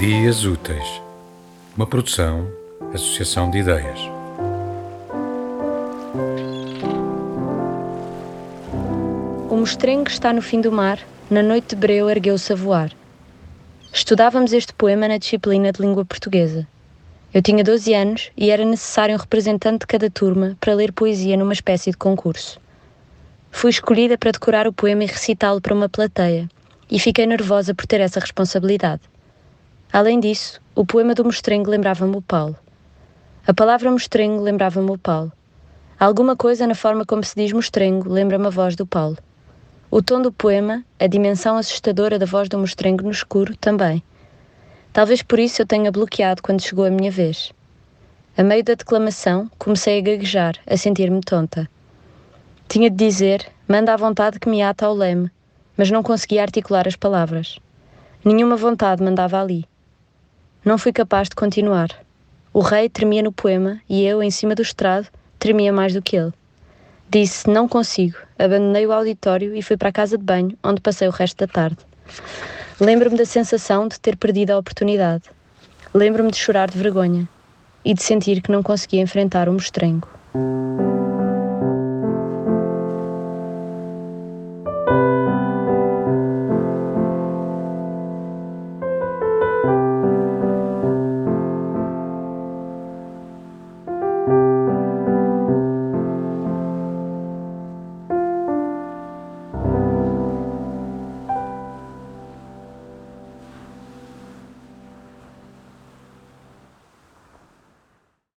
Dias Úteis, uma produção, associação de ideias. O mostrengo está no fim do mar, na noite de breu ergueu-se a voar. Estudávamos este poema na disciplina de língua portuguesa. Eu tinha 12 anos e era necessário um representante de cada turma para ler poesia numa espécie de concurso. Fui escolhida para decorar o poema e recitá-lo para uma plateia, e fiquei nervosa por ter essa responsabilidade. Além disso, o poema do mostrengo lembrava-me o Paulo. A palavra mostrengo lembrava-me o Paulo. Alguma coisa na forma como se diz mostrengo lembra-me a voz do Paulo. O tom do poema, a dimensão assustadora da voz do mostrengo no escuro, também. Talvez por isso eu tenha bloqueado quando chegou a minha vez. A meio da declamação, comecei a gaguejar, a sentir-me tonta. Tinha de dizer, manda à vontade que me ata ao leme, mas não conseguia articular as palavras. Nenhuma vontade mandava ali. Não fui capaz de continuar. O rei tremia no poema e eu, em cima do estrado, tremia mais do que ele. Disse: Não consigo. Abandonei o auditório e fui para a casa de banho, onde passei o resto da tarde. Lembro-me da sensação de ter perdido a oportunidade. Lembro-me de chorar de vergonha e de sentir que não conseguia enfrentar o um mostrengo.